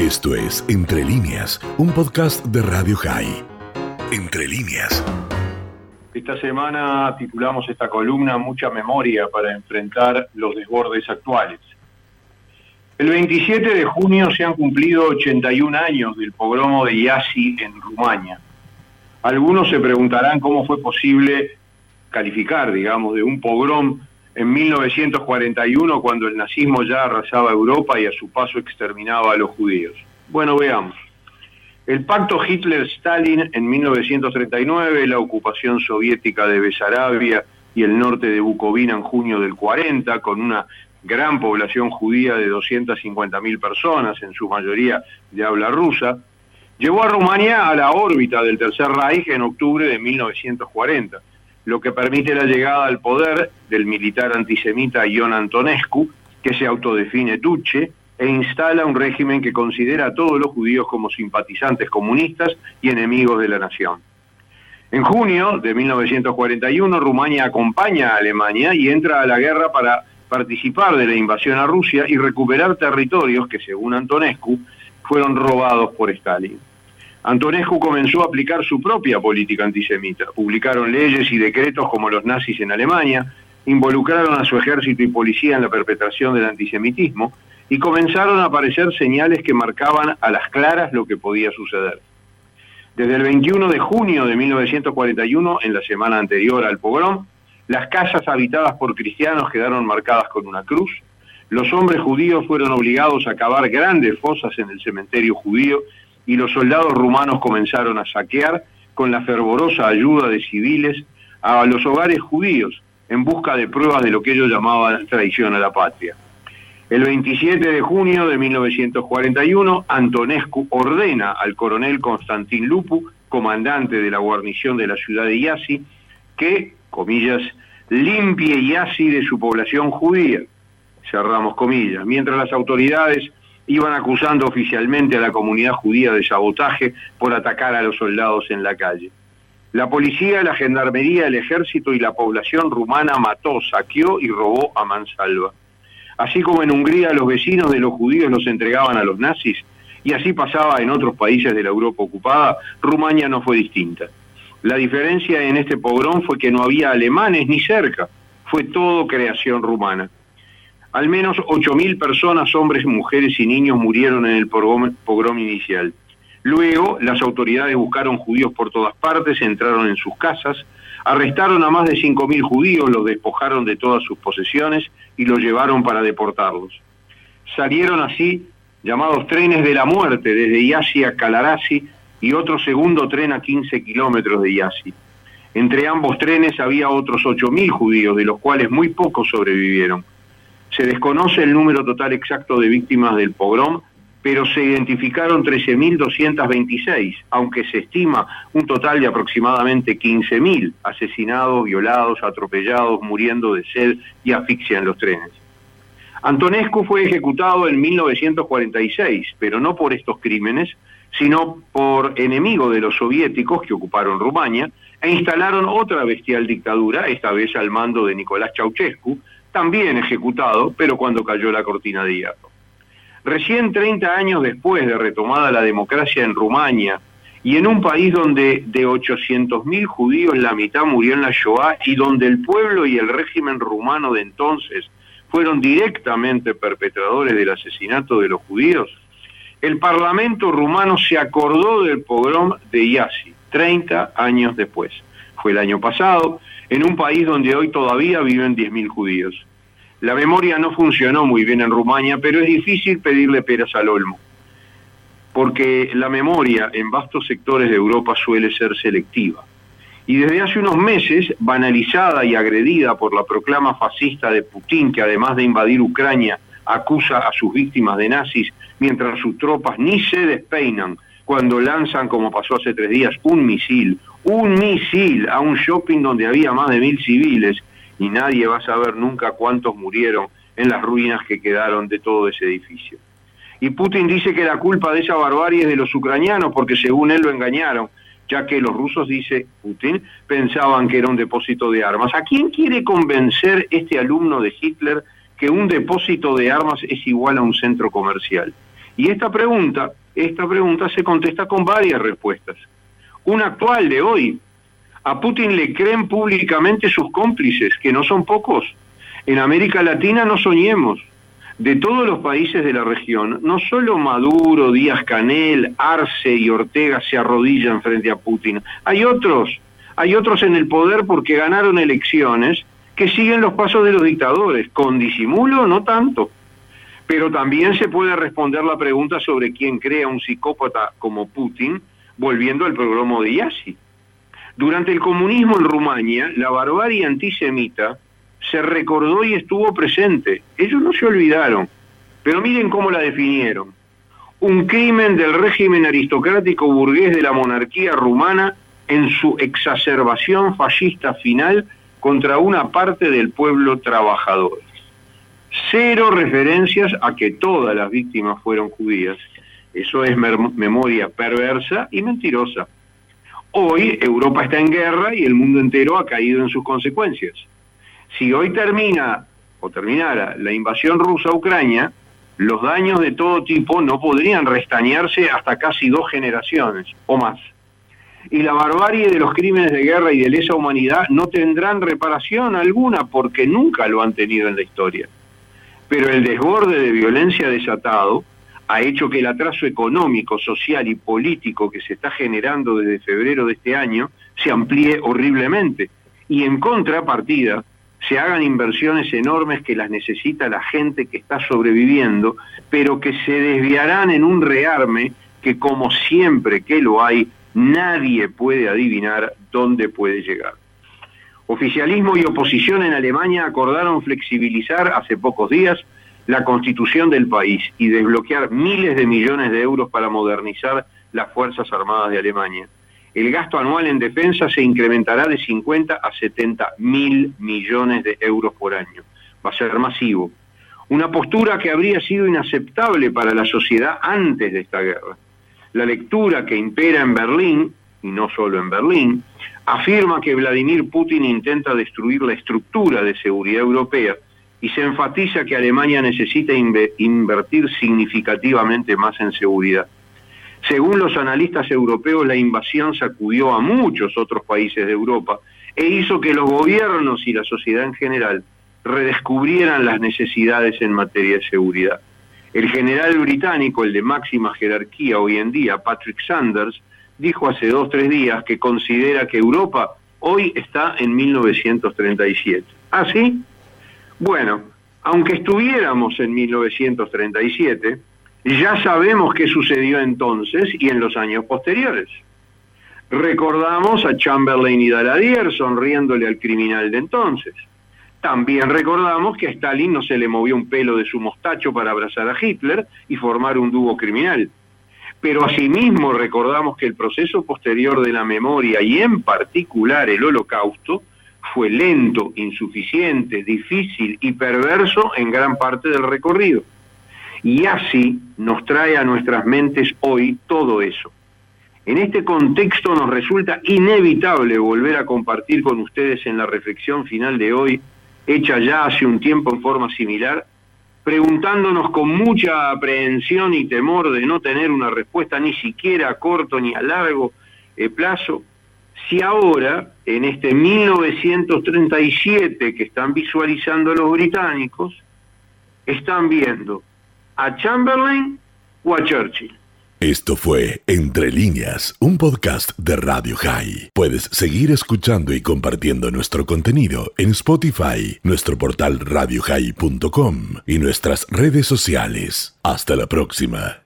Esto es Entre líneas, un podcast de Radio High. Entre líneas. Esta semana titulamos esta columna Mucha memoria para enfrentar los desbordes actuales. El 27 de junio se han cumplido 81 años del pogromo de Iasi en Rumania. Algunos se preguntarán cómo fue posible calificar, digamos, de un pogrom en 1941 cuando el nazismo ya arrasaba Europa y a su paso exterminaba a los judíos. Bueno, veamos. El pacto Hitler-Stalin en 1939, la ocupación soviética de Besarabia y el norte de Bucovina en junio del 40, con una gran población judía de 250.000 personas, en su mayoría de habla rusa, llevó a Rumania a la órbita del Tercer Reich en octubre de 1940 lo que permite la llegada al poder del militar antisemita Ion Antonescu, que se autodefine Tuche, e instala un régimen que considera a todos los judíos como simpatizantes comunistas y enemigos de la nación. En junio de 1941, Rumania acompaña a Alemania y entra a la guerra para participar de la invasión a Rusia y recuperar territorios que, según Antonescu, fueron robados por Stalin. Antonescu comenzó a aplicar su propia política antisemita. Publicaron leyes y decretos como los nazis en Alemania, involucraron a su ejército y policía en la perpetración del antisemitismo y comenzaron a aparecer señales que marcaban a las claras lo que podía suceder. Desde el 21 de junio de 1941, en la semana anterior al pogrom, las casas habitadas por cristianos quedaron marcadas con una cruz, los hombres judíos fueron obligados a cavar grandes fosas en el cementerio judío y los soldados rumanos comenzaron a saquear con la fervorosa ayuda de civiles a los hogares judíos en busca de pruebas de lo que ellos llamaban traición a la patria. El 27 de junio de 1941, Antonescu ordena al coronel Constantin Lupu, comandante de la guarnición de la ciudad de Iasi, que, comillas, limpie Iasi de su población judía, cerramos comillas, mientras las autoridades iban acusando oficialmente a la comunidad judía de sabotaje por atacar a los soldados en la calle. La policía, la gendarmería, el ejército y la población rumana mató, saqueó y robó a mansalva. Así como en Hungría los vecinos de los judíos los entregaban a los nazis, y así pasaba en otros países de la Europa ocupada, Rumania no fue distinta. La diferencia en este pogrón fue que no había alemanes ni cerca, fue todo creación rumana. Al menos 8.000 personas, hombres, mujeres y niños murieron en el pogrom, inicial. Luego, las autoridades buscaron judíos por todas partes, entraron en sus casas, arrestaron a más de 5.000 judíos, los despojaron de todas sus posesiones y los llevaron para deportarlos. Salieron así llamados trenes de la muerte desde Yasi a Calarasi y otro segundo tren a 15 kilómetros de Yasi. Entre ambos trenes había otros 8.000 judíos, de los cuales muy pocos sobrevivieron. Se desconoce el número total exacto de víctimas del pogrom, pero se identificaron 13.226, aunque se estima un total de aproximadamente 15.000 asesinados, violados, atropellados, muriendo de sed y asfixia en los trenes. Antonescu fue ejecutado en 1946, pero no por estos crímenes, sino por enemigo de los soviéticos que ocuparon Rumania e instalaron otra bestial dictadura, esta vez al mando de Nicolás Ceausescu, también ejecutado, pero cuando cayó la cortina de hierro. Recién 30 años después de retomada la democracia en Rumania, y en un país donde de 800.000 judíos la mitad murió en la Shoah y donde el pueblo y el régimen rumano de entonces fueron directamente perpetradores del asesinato de los judíos, el Parlamento rumano se acordó del pogrom de Yasi, 30 años después. Fue el año pasado, en un país donde hoy todavía viven 10.000 judíos. La memoria no funcionó muy bien en Rumania, pero es difícil pedirle peras al olmo, porque la memoria en vastos sectores de Europa suele ser selectiva. Y desde hace unos meses, banalizada y agredida por la proclama fascista de Putin, que además de invadir Ucrania, acusa a sus víctimas de nazis, mientras sus tropas ni se despeinan cuando lanzan, como pasó hace tres días, un misil un misil a un shopping donde había más de mil civiles y nadie va a saber nunca cuántos murieron en las ruinas que quedaron de todo ese edificio. Y Putin dice que la culpa de esa barbarie es de los ucranianos porque según él lo engañaron, ya que los rusos, dice Putin, pensaban que era un depósito de armas. ¿A quién quiere convencer este alumno de Hitler que un depósito de armas es igual a un centro comercial? Y esta pregunta, esta pregunta se contesta con varias respuestas. Una actual de hoy. A Putin le creen públicamente sus cómplices, que no son pocos. En América Latina no soñemos. De todos los países de la región, no solo Maduro, Díaz Canel, Arce y Ortega se arrodillan frente a Putin. Hay otros, hay otros en el poder porque ganaron elecciones que siguen los pasos de los dictadores, con disimulo no tanto. Pero también se puede responder la pregunta sobre quién crea un psicópata como Putin, volviendo al programa de Yassi. Durante el comunismo en Rumania, la barbarie antisemita se recordó y estuvo presente. Ellos no se olvidaron, pero miren cómo la definieron. Un crimen del régimen aristocrático burgués de la monarquía rumana en su exacerbación fascista final contra una parte del pueblo trabajador. Cero referencias a que todas las víctimas fueron judías. Eso es memoria perversa y mentirosa. Hoy Europa está en guerra y el mundo entero ha caído en sus consecuencias. Si hoy termina o terminara la invasión rusa a Ucrania, los daños de todo tipo no podrían restañarse hasta casi dos generaciones o más y la barbarie de los crímenes de guerra y de lesa humanidad no tendrán reparación alguna porque nunca lo han tenido en la historia. Pero el desborde de violencia desatado ha hecho que el atraso económico, social y político que se está generando desde febrero de este año se amplíe horriblemente y en contrapartida se hagan inversiones enormes que las necesita la gente que está sobreviviendo, pero que se desviarán en un rearme que como siempre que lo hay, nadie puede adivinar dónde puede llegar. Oficialismo y oposición en Alemania acordaron flexibilizar hace pocos días la constitución del país y desbloquear miles de millones de euros para modernizar las Fuerzas Armadas de Alemania. El gasto anual en defensa se incrementará de 50 a 70 mil millones de euros por año. Va a ser masivo. Una postura que habría sido inaceptable para la sociedad antes de esta guerra. La lectura que impera en Berlín, y no solo en Berlín, afirma que Vladimir Putin intenta destruir la estructura de seguridad europea y se enfatiza que Alemania necesita invertir significativamente más en seguridad. Según los analistas europeos, la invasión sacudió a muchos otros países de Europa e hizo que los gobiernos y la sociedad en general redescubrieran las necesidades en materia de seguridad. El general británico, el de máxima jerarquía hoy en día, Patrick Sanders, dijo hace dos o tres días que considera que Europa hoy está en 1937. ¿Ah, sí? Bueno, aunque estuviéramos en 1937, ya sabemos qué sucedió entonces y en los años posteriores. Recordamos a Chamberlain y Daladier sonriéndole al criminal de entonces. También recordamos que a Stalin no se le movió un pelo de su mostacho para abrazar a Hitler y formar un dúo criminal. Pero asimismo recordamos que el proceso posterior de la memoria y en particular el holocausto fue lento, insuficiente, difícil y perverso en gran parte del recorrido. Y así nos trae a nuestras mentes hoy todo eso. En este contexto nos resulta inevitable volver a compartir con ustedes en la reflexión final de hoy hecha ya hace un tiempo en forma similar, preguntándonos con mucha aprehensión y temor de no tener una respuesta ni siquiera a corto ni a largo eh, plazo, si ahora, en este 1937 que están visualizando los británicos, están viendo a Chamberlain o a Churchill. Esto fue Entre líneas, un podcast de Radio High. Puedes seguir escuchando y compartiendo nuestro contenido en Spotify, nuestro portal radiohigh.com y nuestras redes sociales. Hasta la próxima.